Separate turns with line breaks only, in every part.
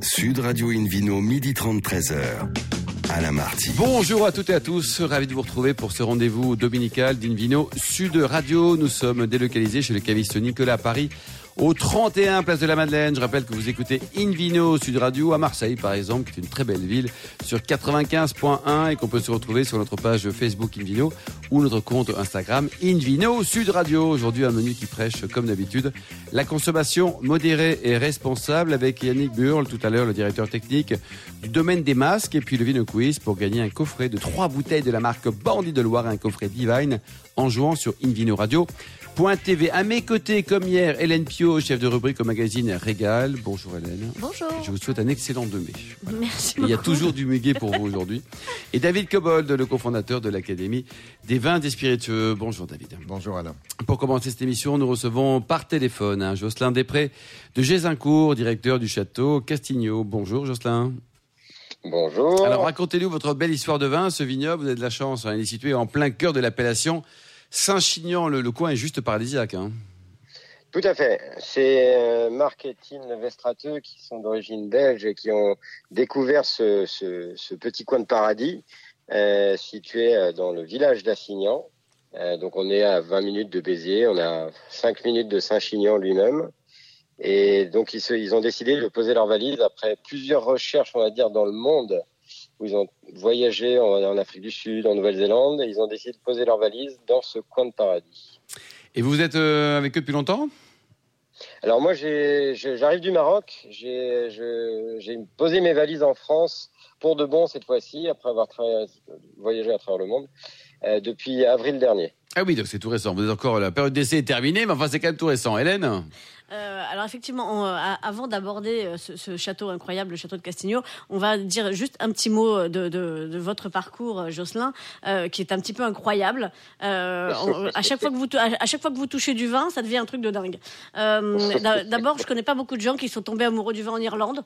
Sud Radio Invino, midi 30, 13h. Alain Marty.
Bonjour à toutes et à tous, ravi de vous retrouver pour ce rendez-vous dominical d'Invino Sud Radio. Nous sommes délocalisés chez le caviste Nicolas à Paris au 31 Place de la Madeleine. Je rappelle que vous écoutez Invino Sud Radio à Marseille, par exemple, qui est une très belle ville, sur 95.1 et qu'on peut se retrouver sur notre page Facebook Invino ou notre compte Instagram Invino Sud Radio. Aujourd'hui, un menu qui prêche, comme d'habitude, la consommation modérée et responsable avec Yannick Burle, tout à l'heure, le directeur technique du domaine des masques, et puis le Vino Quiz pour gagner un coffret de trois bouteilles de la marque Bandit de Loire, un coffret Divine, en jouant sur Invino Radio. TV. À mes côtés, comme hier, Hélène Pio, chef de rubrique au magazine Régal. Bonjour Hélène.
Bonjour.
Je vous souhaite un excellent 2 mai.
Merci
Il y a toujours du muguet pour vous aujourd'hui. Et David Cobold, le cofondateur de l'Académie des vins des spiritueux. Bonjour David.
Bonjour Alain.
Pour commencer cette émission, nous recevons par téléphone hein, Jocelyn Després de Gézincourt, directeur du château Castigno. Bonjour Jocelyn.
Bonjour.
Alors racontez-nous votre belle histoire de vin. Ce vignoble, vous avez de la chance, hein, il est situé en plein cœur de l'appellation Saint-Chinian, le, coin est juste paradisiaque. Hein.
Tout à fait. C'est euh, Marc et Tine Vestrateux qui sont d'origine belge et qui ont découvert ce, petit coin de paradis euh, situé euh, dans le village d'Assignan. donc on est à 20 minutes de Béziers, on à 5 minutes de Saint-Chinian lui-même. Et donc ils, ils ont décidé de poser leur valise après plusieurs recherches, on va dire, dans le monde où ils ont voyagé en, Afrique du Sud, en Nouvelle-Zélande, et ils ont décidé de poser leurs valises dans ce coin de paradis.
Et vous êtes euh, avec eux depuis longtemps?
Alors moi, j'arrive du Maroc, j'ai posé mes valises en France pour de bon cette fois-ci, après avoir voyagé à travers le monde, depuis avril dernier.
Ah oui, donc c'est tout récent. Vous êtes encore la période d'essai est terminée, mais enfin c'est quand même tout récent. Hélène
euh, alors effectivement, euh, avant d'aborder euh, ce, château incroyable, le château de Castigno, on va dire juste un petit mot de, votre parcours, Jocelyn, qui est un petit peu incroyable. à chaque fois que vous à chaque fois que vous touchez du vin, ça devient un truc de dingue. D'abord, je connais pas beaucoup de gens qui sont tombés amoureux du vin en Irlande.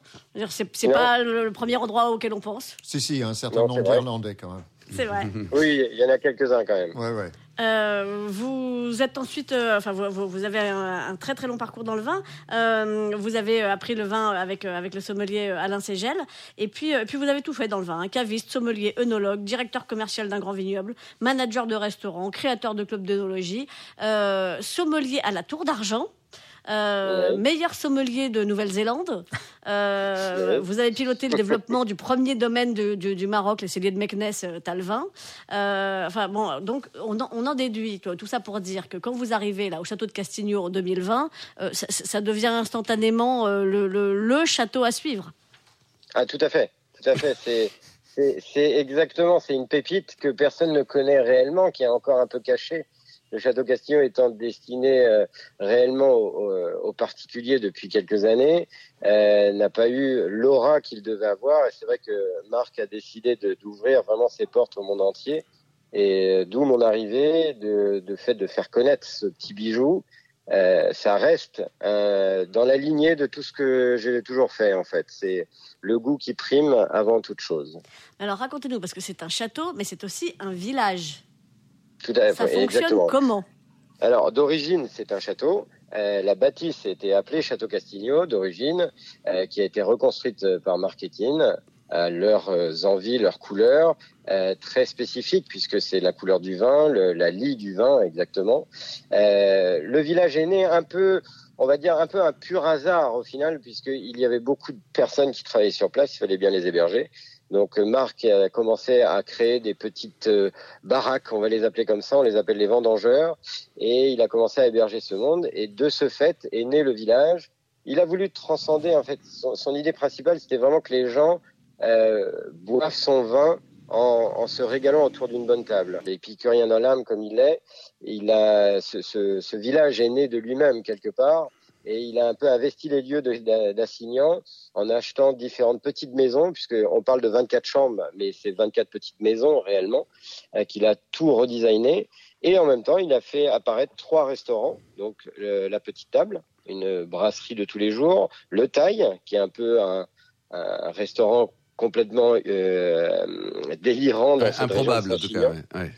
C'est pas le, premier endroit auquel on pense.
Si si, un certain nombre d'Irlandais quand même.
C'est vrai.
oui, il y en a quelques-uns quand même.
Ouais ouais.
Euh, vous êtes ensuite, euh, enfin, vous, vous, avez un, très très long parcours dans le vin. Euh, vous avez appris le vin avec avec le sommelier Alain Ségel, et puis puis vous avez tout fait dans le vin hein. caviste, sommelier, œnologue, directeur commercial d'un grand vignoble, manager de restaurant, créateur de club d'œnologie, sommelier à la Tour d'Argent. Euh, meilleur sommelier de Nouvelle-Zélande. Euh, vous avez piloté le développement du premier domaine du, Maroc, les celliers de Meknes, euh, Talvin. enfin bon, donc on en, déduit tout ça pour dire que quand vous arrivez là au château de Castigno en 2020, ça, devient instantanément le, château à suivre.
Ah tout à fait, tout à fait. C'est c'est exactement, c'est une pépite que personne ne connaît réellement, qui est encore un peu cachée le château Castillon étant destiné euh, réellement aux, particuliers depuis quelques années, euh, n'a pas eu l'aura qu'il devait avoir. Et c'est vrai que Marc a décidé d'ouvrir vraiment ses portes au monde entier. Et d'où mon arrivée, de, fait de faire connaître ce petit bijou. Euh, ça reste dans la lignée de tout ce que j'ai toujours fait en fait. C'est le goût qui prime avant toute chose.
Alors racontez-nous, parce que c'est un château, mais c'est aussi un village.
Tout à fait.
Ça fonctionne comment
Alors, d'origine, c'est un château. Euh, la bâtisse était appelée Château Castigno d'origine, euh, qui a été reconstruite par Marketing. Euh, leurs envies, leurs couleurs, très spécifiques puisque c'est la couleur du vin, la lie du vin exactement. le village est né un peu, on va dire un peu un pur hasard au final, puisqu'il y avait beaucoup de personnes qui travaillaient sur place, il fallait bien les héberger. Donc euh, Marc a commencé à créer des petites euh, baraques, on va les appeler comme ça, on les appelle les vendangeurs, et il a commencé à héberger ce monde. Et de ce fait est né le village. Il a voulu transcender en fait son, idée principale, c'était vraiment que les gens euh, boivent son vin en, en, se régalant autour d'une bonne table. L'épicurien dans l'âme comme il est, il a ce, ce, ce village est né de lui-même quelque part et il a un peu investi les lieux d'Assignan en achetant différentes petites maisons, puisqu'on parle de 24 chambres, mais c'est 24 petites maisons réellement, euh, qu'il a tout redesigné. Et en même temps, il a fait apparaître trois restaurants, donc la petite table, une brasserie de tous les jours, le Taille, qui est un peu un, un restaurant complètement euh, délirant. Dans
improbable, en tout cas.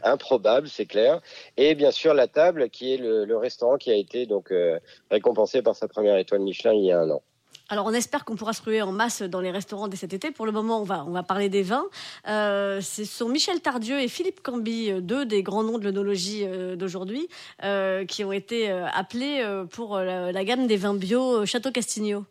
Improbable, c'est clair. Et bien sûr, la table, qui est le, restaurant qui a été donc euh, récompensé par sa première étoile Michelin il y a un an.
Alors on espère qu'on pourra se ruer en masse dans les restaurants dès cet été. Pour le moment, on va, on va parler des vins. Euh, ce sont Michel Tardieu et Philippe Camby, euh, deux des grands noms de l'onologie euh, d'aujourd'hui, qui ont été appelés pour la, gamme des vins bio Château Castigno.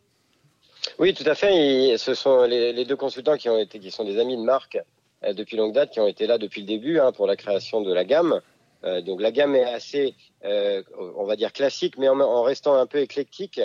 Oui, tout à fait. ce sont les, deux consultants qui ont été, qui sont des amis de marque depuis longue date, qui ont été là depuis le début hein, pour la création de la gamme. donc la gamme est assez, on va dire classique, mais en restant un peu éclectique.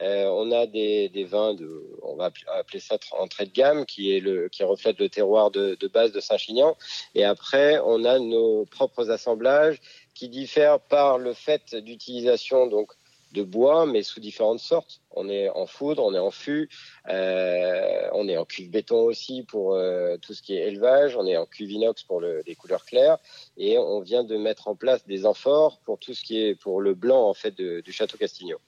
Euh, on a des, vins de, on va appeler ça entrée de gamme, qui reflète le terroir de, base de Saint-Chinian. Et après, on a nos propres assemblages qui diffèrent par le fait d'utilisation donc de bois, mais sous différentes sortes. On est en foudre, on est en fût, euh, on est en cuve béton aussi pour euh, tout ce qui est élevage, on est en cuve inox pour les couleurs claires, et on vient de mettre en place des amphores pour tout ce qui est pour le blanc en fait du château Castigno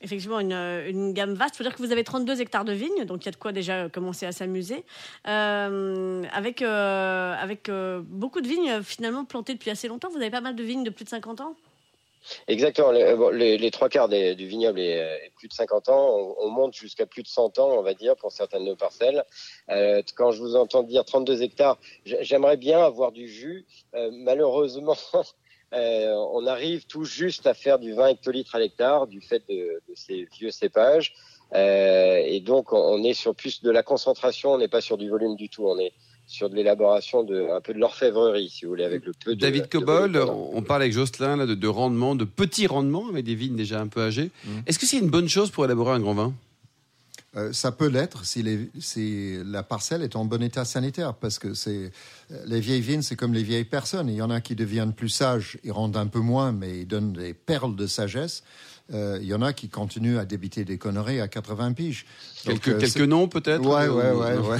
effectivement une, gamme vaste. Il faut dire que vous avez 32 hectares de vignes, donc il y a de quoi déjà commencer à s'amuser. Euh, avec avec beaucoup de vignes finalement plantées depuis assez longtemps. Vous avez pas mal de vignes de plus de 50 ans?
Exactement. Les, trois quarts du vignoble est, plus de 50 ans. On, monte jusqu'à plus de 100 ans, on va dire, pour certaines de nos parcelles. quand je vous entends dire 32 hectares, j'aimerais bien avoir du jus. malheureusement, euh, on arrive tout juste à faire du 20 hectolitres à l'hectare du fait de, ces vieux cépages. Euh, et donc, on est sur plus de la concentration, on n'est pas sur du volume du tout. On est sur de l'élaboration de un peu de l'orfèvrerie, si vous voulez, avec le peu de.
David Cobol, on parle avec Jocelyn là, de, rendement, de petits rendements avec des vignes déjà un peu âgées. Mmh. Est-ce que c'est une bonne chose pour élaborer un grand vin?
Euh, ça peut l'être si, la parcelle est en bon état sanitaire, parce que c'est les vieilles vignes, c'est comme les vieilles personnes. Il y en a qui deviennent plus sages, ils rendent un peu moins, mais ils donnent des perles de sagesse. Euh, il y en a qui continuent à débiter des conneries à 80 piges.
quelques, euh, quelques noms peut-être
Ouais, ouais, ouais. ouais.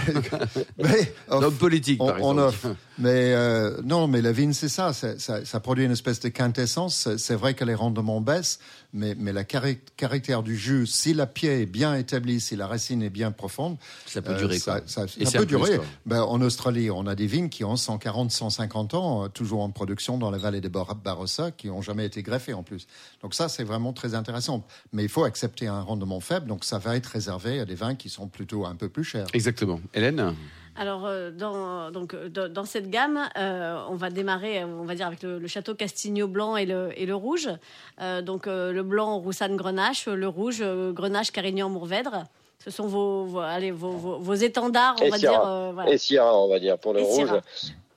mais, politique, par exemple.
Mais euh, non, mais la vigne, c'est ça, ça, produit une espèce de quintessence. C'est vrai que les rendements baissent, mais, mais la caractère du jus, si la pied est bien établie, si la racine est bien profonde,
ça peut durer.
Ça, ça, peut durer. Ben, en Australie, on a des vignes qui ont 140, 150 ans, toujours en production dans la vallée des Barossa, qui n'ont jamais été greffées en plus. Donc ça, c'est vraiment très intéressant. Mais il faut accepter un rendement faible, donc ça va être réservé à des vins qui sont plutôt un peu plus chers.
Exactement. Hélène?
Alors, euh, dans, donc, euh, dans, cette gamme, euh, on va démarrer, on va dire, avec le, château Castigno blanc et le, et le rouge. donc, le blanc, Roussanne Grenache, le rouge, Grenache, Carignan, Mourvèdre. Ce sont vos, allez, vos, vos, étendards, on va dire.
Voilà. Et Syrah, on va dire, pour le rouge.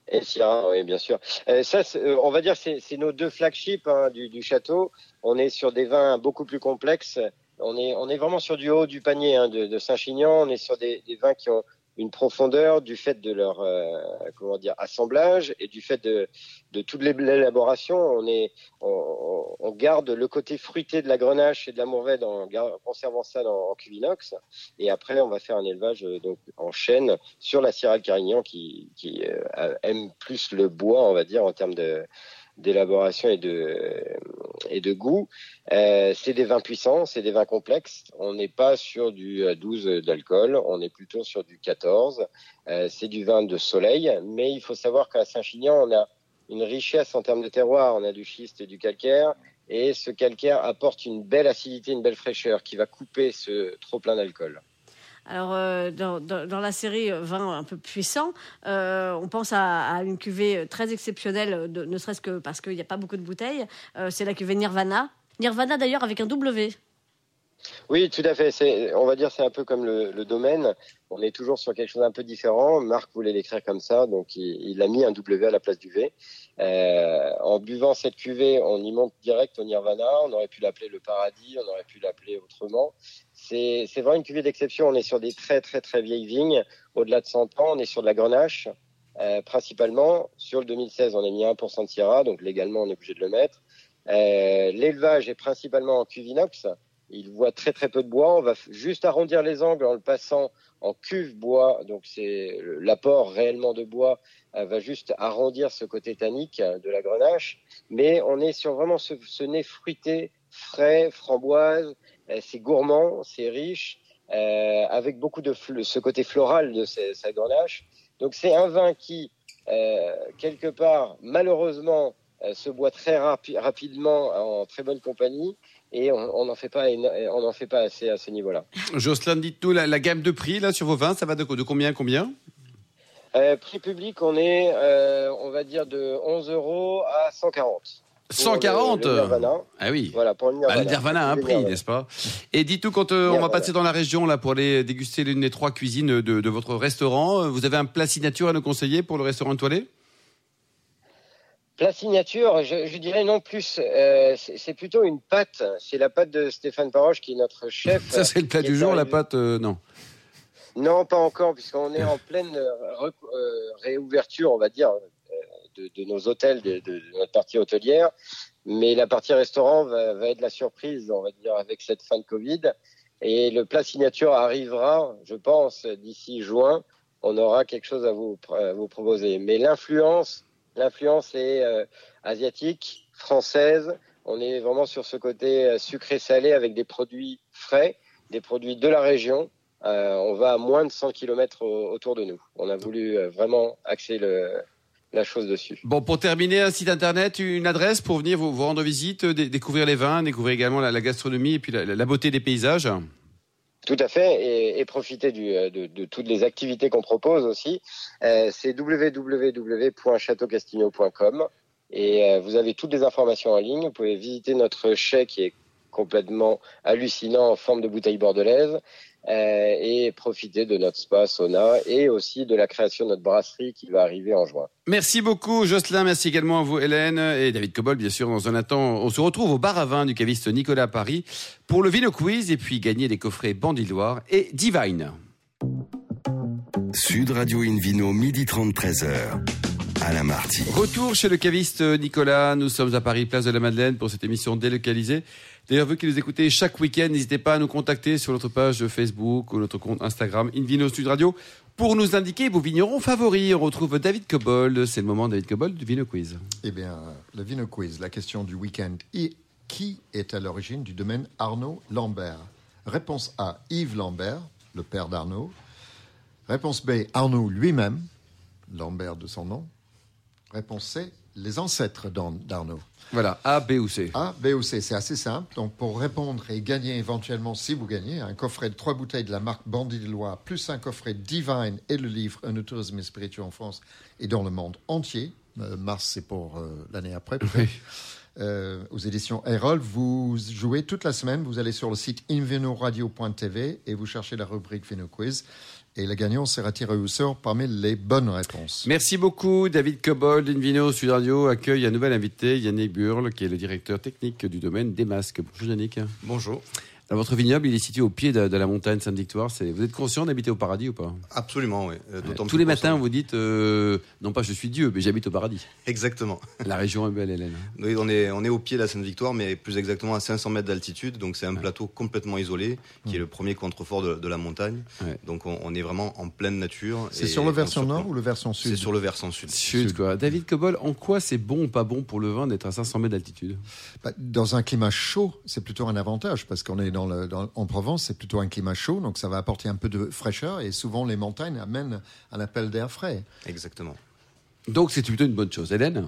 Et Syrah, oui, bien sûr. ça, on va dire, c'est nos deux flagships hein, du, du, château. On est sur des vins beaucoup plus complexes. On est, on est vraiment sur du haut du panier hein, de, de Saint-Chinian. On est sur des, des vins qui ont une profondeur du fait de leur euh, comment dire assemblage et du fait de, de toute l'élaboration. On on, garde le côté fruité de la grenache et de la mourvèdre en, conservant ça dans, en cuvinox et après on va faire un élevage euh, donc en chêne sur la Syrah Carignan qui, qui euh, aime plus le bois on va dire en termes de d'élaboration et de, et de goût. Euh, c'est des vins puissants, c'est des vins complexes. On n'est pas sur du 12 euh, d'alcool, on est plutôt sur du 14. Euh, c'est du vin de soleil, mais il faut savoir qu'à Saint-Chinian, on a une richesse en termes de terroir. On a du schiste et du calcaire. Et ce calcaire apporte une belle acidité, une belle fraîcheur qui va couper ce trop plein d'alcool.
Alors, euh, dans, la série vin un peu puissant, euh, on pense à, une cuvée très exceptionnelle, ne serait-ce que parce qu'il n'y a pas beaucoup de bouteilles. Euh, c'est la cuvée Nirvana. Nirvana d'ailleurs avec un W.
Oui, tout à fait. On va dire c'est un peu comme le, domaine. On est toujours sur quelque chose d'un peu différent. Marc voulait l'écrire comme ça, donc il, a mis un W à la place du V. Euh, en buvant cette cuvée, on y monte direct au Nirvana. On aurait pu l'appeler le paradis, on aurait pu l'appeler autrement. C'est vraiment une cuvée d'exception. On est sur des très très très vieilles vignes, au-delà de 100 ans. On est sur de la grenache. Euh, principalement, sur le 2016, on a mis 1% de Syrah, donc légalement on est obligé de le mettre. Euh, L'élevage est principalement en cuvinox, il voit très très peu de bois. On va juste arrondir les angles en le passant en cuve bois. Donc c'est l'apport réellement de bois euh, va juste arrondir ce côté tannique de la grenache. Mais on est sur vraiment ce, nez fruité, frais, framboise. Euh, c'est gourmand, c'est riche, euh, avec beaucoup de ce côté floral de sa grenache. Donc c'est un vin qui, quelque part, malheureusement, se boit très rapidement en très bonne compagnie et on n'en fait pas, on en fait pas assez à ce niveau-là.
Jocelyn, dites-nous la, gamme de prix là sur vos vins, ça va de, de combien combien?
Euh, Prix public, on est, euh, on va dire de 11 euros à 140.
140 Ah oui.
Voilà, pour le
Nirvana. Bah, le Nirvana a un prix, n'est-ce pas? Et dites-nous, quand euh, on va passer dans la région là pour aller déguster l'une des trois cuisines de, de, votre restaurant, vous avez un plat signature à nous conseiller pour le restaurant étoilé
la signature, je, dirais non plus. Euh, c'est plutôt une pâte. C'est la pâte de Stéphane Paroche qui est notre chef.
Ça, c'est le plat du jour, la pâte, euh, non
Non, pas encore, puisqu'on est en pleine euh, réouverture, on va dire, de, nos hôtels, de, notre partie hôtelière. Mais la partie restaurant va, va, être la surprise, on va dire, avec cette fin de Covid. Et le plat signature arrivera, je pense, d'ici juin. On aura quelque chose à vous, à vous proposer. Mais l'influence L'influence est euh, asiatique, française. On est vraiment sur ce côté euh, sucré-salé avec des produits frais, des produits de la région. Euh, on va à moins de 100 km autour de nous. On a voulu vraiment axer le, la chose dessus.
Bon, pour terminer, un site internet, une adresse pour venir vous, rendre visite, découvrir les vins, découvrir également la, gastronomie et puis la, beauté des paysages.
Tout à fait, et, profiter du, euh, de, de, toutes les activités qu'on propose aussi. Euh, c'est www.chateaucastigno.com et euh, vous avez toutes les informations en ligne. Vous pouvez visiter notre chai qui est complètement hallucinant en forme de bouteille bordelaise. Euh, et profiter de notre spa sauna et aussi de la création de notre brasserie qui va arriver en juin.
Merci beaucoup Jocelyn, merci également à vous Hélène et David Cobol bien sûr dans un instant. On se retrouve au bar à vin du caviste Nicolas Paris pour le Vino Quiz et puis gagner des coffrets Bandiloire et Divine.
Sud Radio Invino, midi 30, 13h. Alain Marty.
Retour chez le caviste Nicolas. Nous sommes à Paris, place de la Madeleine, pour cette émission délocalisée. D'ailleurs, vous qui nous écoutez chaque week-end, n'hésitez pas à nous contacter sur notre page Facebook ou notre compte Instagram Invino Sud Radio pour nous indiquer vos vignerons favoris. On retrouve David Cobold. C'est le moment, David Cobold, du Vino Quiz.
Eh bien, le Vino Quiz, la question du week-end. Qui est à l'origine du domaine Arnaud Lambert? Réponse A, Yves Lambert, le père d'Arnaud. Réponse B, Arnaud lui-même, Lambert de son nom. Réponse C, les ancêtres d'Arnaud.
Voilà, A, B ou C.
A, B ou C, c'est assez simple. Donc pour répondre et gagner éventuellement, si vous gagnez, un coffret de trois bouteilles de la marque Bandit de Loire, plus un coffret Divine et le livre Un tourisme spirituel en France et dans le monde entier. Euh, mars, c'est pour euh, l'année après. Euh, aux éditions Erol. Vous jouez toute la semaine. Vous allez sur le site invenoradio.tv et vous cherchez la rubrique Vino Quiz. Et le gagnant sera tiré au sort parmi les bonnes réponses.
Merci beaucoup, David Cobold. Invino Sud Radio accueille un nouvel invité, Yannick Burle, qui est le directeur technique du domaine des masques. Bonjour, Yannick.
Bonjour
votre vignoble, il est situé au pied de, la montagne Sainte-Victoire. Vous êtes conscient d'habiter au paradis ou pas?
Absolument, oui.
Euh, tous les matins, vous dites, euh, non pas je suis Dieu, mais j'habite au paradis.
Exactement.
La région est belle, Hélène.
Oui, on est, on est au pied de la Sainte-Victoire, mais plus exactement à 500 mètres d'altitude. Donc c'est un plateau complètement isolé, qui est le premier contrefort de, la montagne. Donc on, est vraiment en pleine nature.
C'est sur le versant nord ou le versant sud?
C'est sur le versant sud.
Sud, quoi. David Cobol, en quoi c'est bon ou pas bon pour le vin d'être à 500 mètres d'altitude?
Bah, Dans un climat chaud, c'est plutôt un avantage, parce qu'on est dans le, dans, en c'est plutôt un climat chaud, donc ça va apporter un peu de fraîcheur et souvent les montagnes amènent un appel d'air frais.
Exactement.
Donc c'est plutôt une bonne chose. Hélène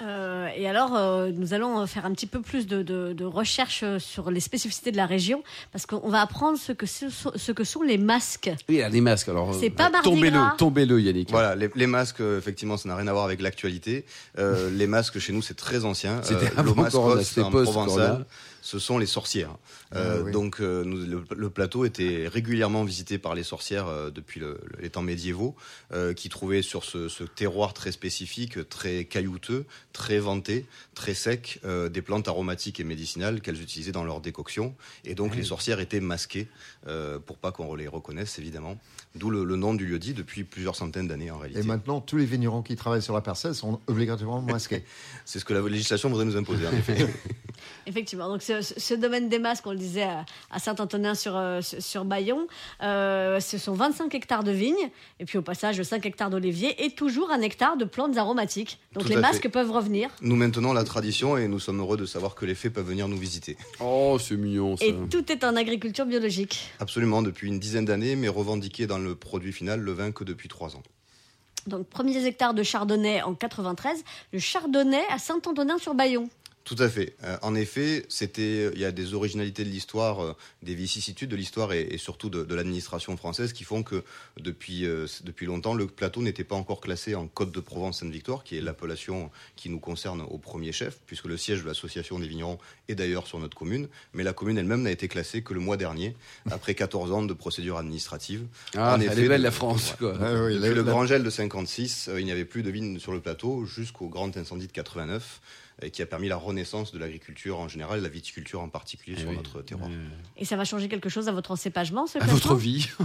euh, et alors, euh, nous allons faire un petit peu plus de, de, recherche sur les spécificités de la région, parce qu'on va apprendre ce que, ce que sont les masques.
Oui, les masques. Alors,
c'est pas euh,
tombez-le, tombez-le, Yannick.
Voilà, les, masques, effectivement, ça n'a rien à voir avec l'actualité. les masques chez nous, c'est très ancien.
C'était un Corona, c'était post-Corona
ce sont les sorcières. Ah euh, donc euh, le, plateau était régulièrement visité par les sorcières euh, depuis les temps médiévaux, qui trouvaient sur ce, terroir très spécifique, très caillouteux, très venté, très sec, des plantes aromatiques et médicinales qu'elles utilisaient dans leur décoction. Et donc les sorcières étaient masquées pour pas qu'on les reconnaisse évidemment. D'où le, nom du lieu-dit depuis plusieurs centaines d'années en réalité.
Et maintenant, tous les vignerons qui travaillent sur la parcelle sont obligatoirement masqués.
C'est ce que la législation voudrait nous imposer, en effet.
Effectivement. Donc, ce, domaine des masques, on le disait à, Saint-Antonin sur, euh, sur Bayon, euh, ce sont 25 hectares de vignes, et puis au passage 5 hectares d'oliviers, et toujours un hectare de plantes aromatiques. Donc, les masques peuvent revenir.
Nous maintenons la tradition et nous sommes heureux de savoir que les fées peuvent venir nous visiter.
Oh, c'est mignon ça.
Et tout est en agriculture biologique.
Absolument, depuis une dizaine d'années, mais revendiqué dans le produit final, le vin, que depuis trois ans.
Donc, premiers hectares de chardonnay en 93, le chardonnay à Saint-Antonin-sur-Bayon.
Tout à fait. Euh, en effet, c'était, il y a des originalités de l'histoire, euh, des vicissitudes de l'histoire et, surtout de, l'administration française qui font que depuis, euh, depuis longtemps, le plateau n'était pas encore classé en Côte de Provence-Sainte-Victoire, qui est l'appellation qui nous concerne au premier chef, puisque le siège de l'association des vignerons est d'ailleurs sur notre commune. Mais la commune elle-même n'a été classée que le mois dernier, après 14 ans de procédure administrative.
Ah, en effet, est belle la France, quoi.
Ah le grand gel de 56, il n'y avait plus de vignes sur le plateau jusqu'au grand incendie de 89 et qui a permis la renaissance de l'agriculture en général, la viticulture en particulier eh sur notre terroir.
Et ça va changer quelque chose à votre encépagement, ce
À votre vie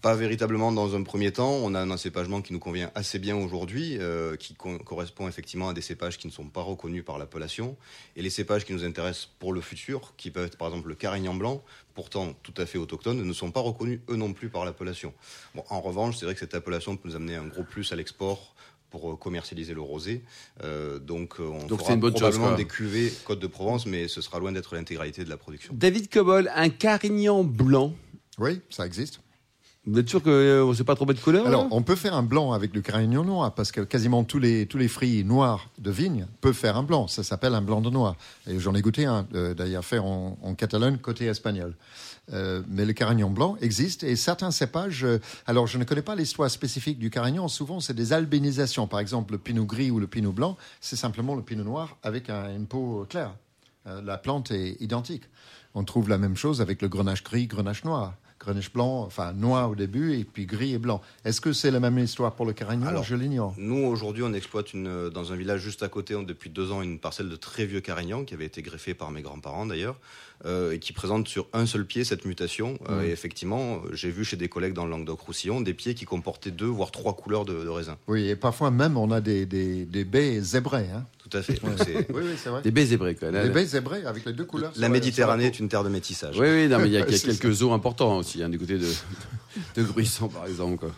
Pas véritablement dans un premier temps. On a un encépagement qui nous convient assez bien aujourd'hui, euh, qui correspond effectivement à des cépages qui ne sont pas reconnus par l'appellation. Et les cépages qui nous intéressent pour le futur, qui peuvent être par exemple le carignan blanc, pourtant tout à fait autochtones, ne sont pas reconnus eux non plus par l'appellation. Bon, en revanche, c'est vrai que cette appellation peut nous amener un gros plus à l'export pour euh, commercialiser le rosé. Euh, donc, euh, on donc fera probablement des cuvées Côte de Provence, mais ce sera loin d'être l'intégralité de la production.
David Cobol, un carignan blanc.
Oui, ça existe.
Vous êtes sûr qu'on ne sait pas trop de couleur
Alors, on peut faire un blanc avec le carignan noir, parce que quasiment tous les, tous les fruits noirs de vigne peuvent faire un blanc. Ça s'appelle un blanc de noir. Et j'en ai goûté un, d'ailleurs, fait en, en Catalogne, côté espagnol. Euh, mais le carignan blanc existe et certains cépages. Euh, alors, je ne connais pas l'histoire spécifique du carignan. Souvent, c'est des albinisations. Par exemple, le pinot gris ou le pinot blanc, c'est simplement le pinot noir avec un, une peau claire. Euh, la plante est identique. On trouve la même chose avec le grenache gris, grenache noir. Grenache blanc, enfin noir au début, et puis gris et blanc. Est-ce que c'est la même histoire pour le carignan Alors, je l'ignore.
Nous, aujourd'hui, on exploite une, dans un village juste à côté, depuis deux ans, une parcelle de très vieux carignan qui avait été greffée par mes grands-parents d'ailleurs. Euh, et qui présente sur un seul pied cette mutation. Euh, et effectivement, j'ai vu chez des collègues dans le Languedoc-Roussillon des pieds qui comportaient deux voire trois couleurs de, raisin.
Oui, et parfois même on a des, des, des baies zébrées. Hein.
Tout à fait.
oui, oui, c'est vrai.
Des baies zébrées, quoi.
des baies zébrées avec les deux couleurs.
La Méditerranée est une terre de métissage.
Oui, oui, non, mais il y a, quelques eaux importants aussi, hein, du côté de, de Gruissan, par exemple. Quoi.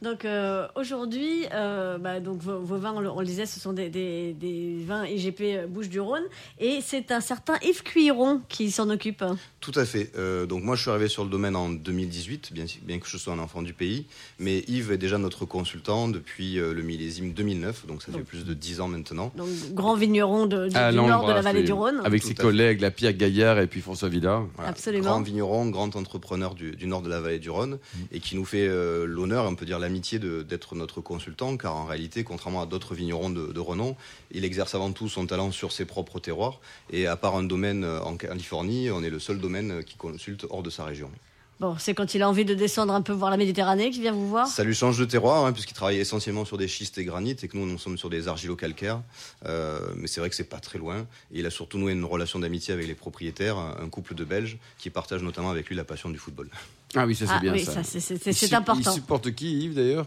Donc euh, aujourd'hui, euh, bah, donc vos, vins, on le, disait, ce sont des, des, des vins IGP euh, Bouche du Rhône, et c'est un certain Yves Cuiron qui s'en occupe.
Tout à fait. Euh, donc moi, je suis arrivé sur le domaine en 2018, bien, bien, que je sois un enfant du pays, mais Yves est déjà notre consultant depuis le millésime 2009, donc ça fait plus de 10 ans maintenant.
Donc grand vigneron de, du, ah, nord de la vallée du Rhône.
Avec ses collègues, la Pierre Gaillard et puis François Villa.
Absolument.
Grand vigneron, grand entrepreneur du, du, nord de la vallée du Rhône, et qui nous fait l'honneur, on peut dire la amitié d'être notre consultant, car en réalité, contrairement à d'autres vignerons de, renom, il exerce avant tout son talent sur ses propres terroirs. Et à part un domaine euh, en Californie, on est le seul domaine qui consulte hors de sa région.
Bon, c'est quand il a envie de descendre un peu voir la Méditerranée qu'il vient vous voir
Ça lui change de terroir, hein, puisqu'il travaille essentiellement sur des schistes et granites, et que nous, nous sommes sur des argilo-calcaires. Euh, mais c'est vrai que c'est pas très loin. Et il a surtout noué une relation d'amitié avec les propriétaires, un couple de Belges, qui partagent notamment avec lui la passion du football.
Ah oui, ça c'est ah bien
oui, ça. c'est important.
Il supporte qui, Yves, d'ailleurs?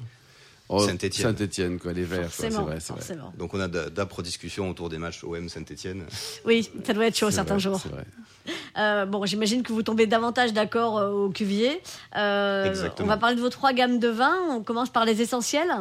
Oh, Saint-Etienne.
Saint-Etienne, quoi, les Verts. C'est vrai,
vrai.
Donc on a d'âpres discussions autour des matchs OM Saint-Etienne.
Oui, ça doit être chaud certains jours. Vrai. Euh, bon, j'imagine que vous tombez davantage d'accord euh, au cuvier. Euh, on va parler de vos trois gammes de vins. On commence par les essentiels.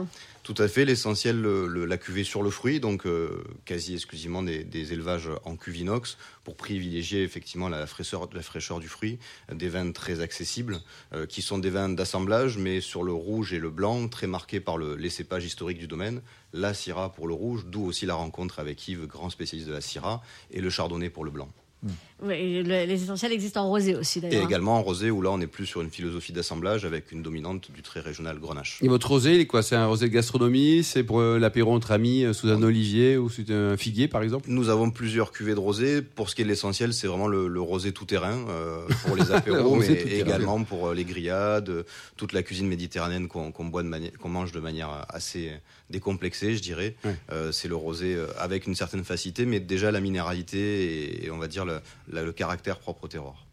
Tout à fait, l'essentiel, la cuvée sur le fruit, donc euh, quasi exclusivement des, élevages en cuvinox pour privilégier effectivement la fraîcheur, la fraîcheur du fruit, des vins très accessibles, euh, qui sont des vins d'assemblage, mais sur le rouge et le blanc, très marqués par le, les cépages historiques du domaine, la syrah pour le rouge, d'où aussi la rencontre avec Yves, grand spécialiste de la syrah, et le chardonnay pour le blanc.
Oui, les essentiels existent en rosé aussi d'ailleurs.
Et également en rosé où là on est plus sur une philosophie d'assemblage avec une dominante du très régional grenache.
Et votre rosé, quoi? C'est un rosé de gastronomie? C'est pour euh, l'apéro entre amis euh, sous un olivier ou sous un figuier par exemple?
Nous avons plusieurs cuvées de rosé. Pour ce qui est de l'essentiel, c'est vraiment le, rosé tout terrain euh, pour les apéros, mais également pour les grillades, toute la cuisine méditerranéenne qu'on mange de manière assez décomplexée, je dirais. c'est le rosé avec une certaine facilité, mais déjà la minéralité et, on va dire le, le caractère propre au terroir.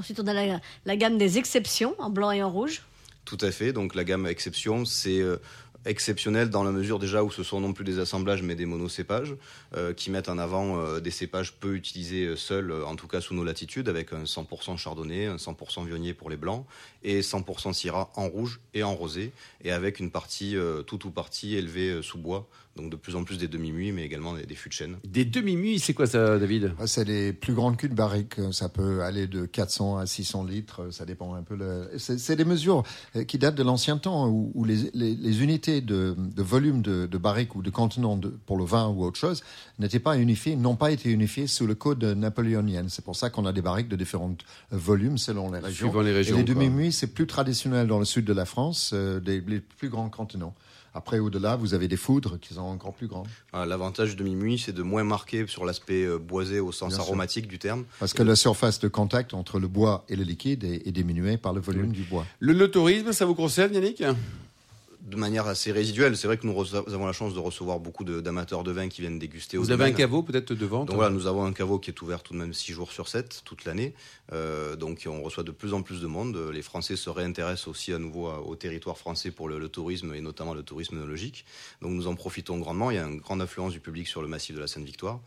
Ensuite, on a la, gamme des exceptions en blanc et en rouge.
Tout à fait. Donc la gamme exception, c'est euh, exceptionnel dans la mesure déjà où ce sont non plus des assemblages mais des monocépages euh, qui mettent en avant euh, des cépages peu utilisés seuls, en tout cas sous nos latitudes, avec un 100% chardonnay, un 100% viognier pour les blancs et 100% syrah en rouge et en rosé, et avec une partie, tout ou partie élevée sous bois, Donc de plus en plus des demi-muits, mais également des, fûts de chêne.
Des demi-muits, c'est quoi ça, David?
Ah, C'est les plus grandes culs de barrique. Ça peut aller de 400 à 600 litres. Ça dépend un peu. C'est des mesures qui datent de l'ancien temps où, les, les, unités de, de volume de, de, barrique ou de contenant pour le vin ou autre chose n'étaient pas unifiées, n'ont pas été unifiées sous le code napoléonien. C'est pour ça qu'on a des barriques de différents volumes selon les régions.
les régions.
Et les demi-muits, c'est plus traditionnel dans le sud de la France, euh, des les plus grands contenants. Après, au-delà, vous avez des foudres qui sont encore plus grands.
Ah, l'avantage du demi-muit, c'est de moins marquer sur l'aspect euh, boisé au sens aromatique du terme.
Parce que la surface de contact entre le bois et le liquide est, diminuée par le volume du bois.
Le, tourisme, ça vous concerne, Yannick?
De manière assez résiduelle. C'est vrai que nous avons la chance de recevoir beaucoup d'amateurs de, vin qui viennent déguster.
Vous avez un caveau peut-être de vente
Donc voilà, nous avons un caveau qui est ouvert tout de même 6 jours sur 7 toute l'année. Euh, donc on reçoit de plus en plus de monde. Les Français se réintéressent aussi à nouveau au territoire français pour le, tourisme et notamment le tourisme logique. Donc nous en profitons grandement. Il y a une grande influence du public sur le massif de la Seine-Victoire.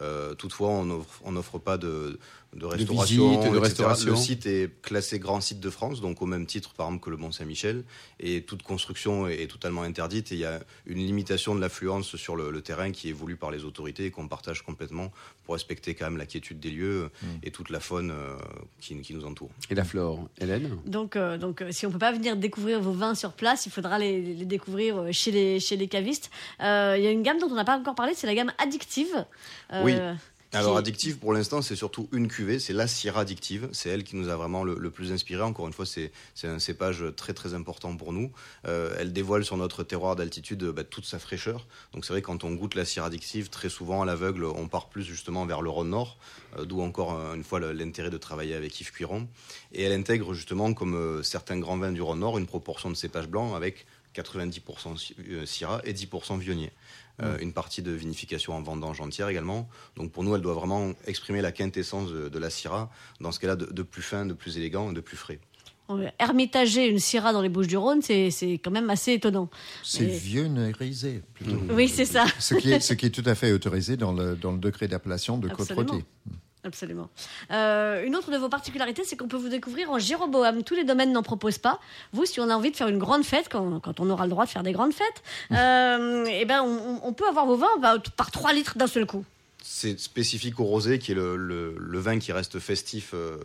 Euh, toutefois, on n'offre pas de, de restauration,
de, restauration.
Le site est classé grand site de France, donc au même titre par exemple que le Mont Saint-Michel, et toute construction est, totalement interdite. Et il y a une limitation de l'affluence sur le, terrain qui est voulue par les autorités et qu'on partage complètement pour respecter quand même la quiétude des lieux mm. et toute la faune euh, qui, nous entoure.
Et la flore, Hélène?
Donc, euh, donc si on peut pas venir découvrir vos vins sur place, il faudra les, découvrir chez les, chez les cavistes. Il y a une gamme dont on n'a pas encore parlé, c'est la gamme addictive.
Oui. Alors addictive pour l'instant c'est surtout une cuvée, c'est la Syrah addictive, c'est elle qui nous a vraiment le, plus inspiré. Encore une fois c'est un cépage très très important pour nous. Euh, elle dévoile sur notre terroir d'altitude bah, toute sa fraîcheur. Donc c'est vrai quand on goûte la Syrah addictive, très souvent à l'aveugle on part plus justement vers le Rhône Nord, euh, d'où encore euh, une fois l'intérêt de travailler avec Yves Cuiron. Et elle intègre justement comme certains grands vins du Rhône Nord une proportion de cépage blanc avec 90% Syrah et 10% Vionnier. Euh, une partie de vinification en vendange entière également. Donc pour nous, elle doit vraiment exprimer la quintessence de, la Syrah, dans ce qu'elle a de, plus fin, de plus élégant et de plus frais.
Hermitager une Syrah dans les Bouches du Rhône, c'est quand même assez étonnant.
C'est vieux nérisé, plutôt.
Oui, c'est ça.
ce, qui est, ce qui est tout à fait autorisé dans le, dans le degré d'appellation de côte
Absolument. Euh, une autre de vos particularités, c'est qu'on peut vous découvrir en Jéroboam. Tous les domaines n'en proposent pas. Vous, si on a envie de faire une grande fête, quand, quand on aura le droit de faire des grandes fêtes, euh, eh ben on, on, peut avoir vos vins bah, par 3 litres d'un seul coup.
C'est spécifique au rosé, qui est le, le, le vin qui reste festif euh,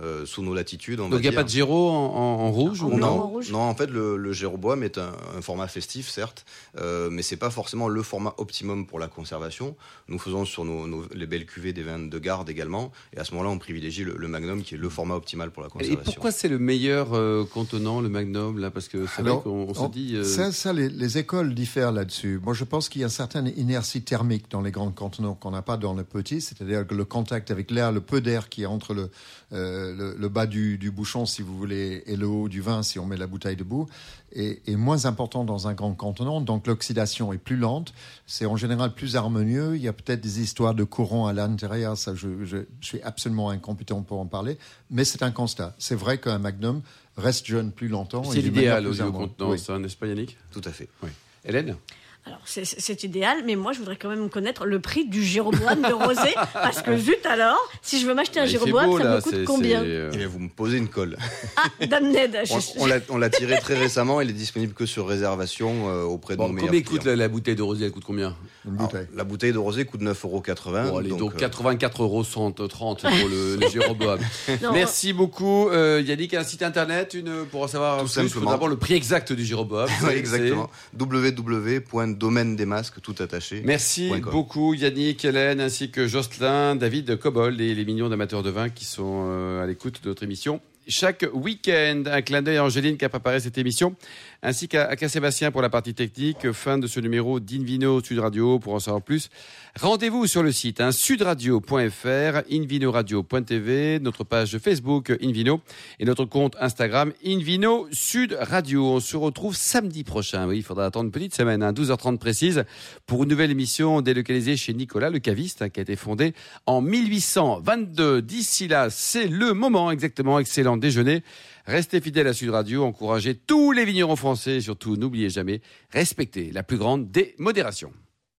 euh, sous nos latitudes.
Donc il n'y a pas de Géro en, rouge ou
non, non, en fait, le, le Jéroboam est un, format festif, certes, euh, mais c'est pas forcément le format optimum pour la conservation. Nous faisons sur nos, les belles cuvées des vins de garde également, et à ce moment-là, on privilégie le, Magnum, qui est le format optimal pour la conservation.
Et pourquoi c'est le meilleur euh, contenant, le Magnum, là? Parce que c'est vrai qu'on se dit. Euh,
ça, ça les, les, écoles diffèrent là-dessus. Moi, je pense qu'il y a une certaine inertie thermique dans les grands contenants qu'on n'a pas dans les petits, c'est-à-dire que le contact avec l'air, le peu d'air qui est entre le euh, le, bas du, bouchon, si vous voulez, et le haut du vin, si on met la bouteille debout, est, est moins important dans un grand contenant. Donc l'oxydation est plus lente. C'est en général plus harmonieux. Il y a peut-être des histoires de courant à l'intérieur. Ça, je, je, suis absolument incompétent pour en parler. Mais c'est un constat. C'est vrai qu'un Magnum reste jeune plus longtemps.
C'est l'idéal au contenant, n'est-ce pas Yannick?
Tout à fait.
Oui. Hélène?
Alors, c'est idéal, mais moi, je voudrais quand même connaître le prix du Jéroboam de rosé, parce que zut alors, si je veux m'acheter un Jéroboam, ça me coûte combien
eh Vous me posez une colle.
Ah, Dame Ned.
On, l'a tiré très récemment, il est disponible que sur réservation euh, auprès de bon, nos meilleurs
Combien coûte la, bouteille de rosé Elle coûte combien?
La bouteille de rosé coûte 9,80 euros.
Bon, allez, donc, 84 euh, euros pour le, le Jéroboam. Merci beaucoup. Euh, Yannick, un site internet une, pour savoir
Tout plus, simplement.
d'abord le prix exact du Jéroboam.
exactement. www domaine des masques tout attaché.
Merci beaucoup Yannick, Hélène, ainsi que Jocelyn, David Cobold et les millions d'amateurs de vin qui sont euh, à l'écoute de notre émission chaque week-end. Un clin d'œil à Angéline qui a préparé cette émission, ainsi qu'à Sébastien pour la partie technique. Fin de ce numéro d'Invino Sud Radio. Pour en savoir plus, rendez-vous sur le site hein, sudradio.fr, invinoradio.tv, notre page Facebook Invino et notre compte Instagram Invino Sud Radio. On se retrouve samedi prochain. Oui, il faudra attendre une petite semaine, hein, 12h30 précise, pour une nouvelle émission délocalisée chez Nicolas, le caviste, hein, qui a été fondé en 1822. D'ici là, c'est le moment exactement excellent déjeuner. Restez fidèles à Sud Radio, encouragez tous les vignerons français et surtout n'oubliez jamais, respectez la plus grande des modérations.